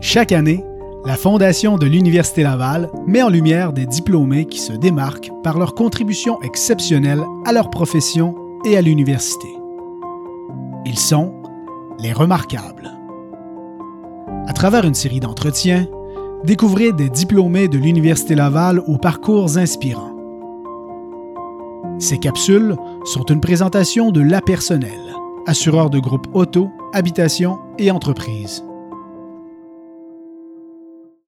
Chaque année, la Fondation de l'Université Laval met en lumière des diplômés qui se démarquent par leur contribution exceptionnelle à leur profession et à l'université. Ils sont les remarquables. À travers une série d'entretiens, découvrez des diplômés de l'Université Laval aux parcours inspirants. Ces capsules sont une présentation de La Personnelle, assureur de groupes auto, habitation et entreprise.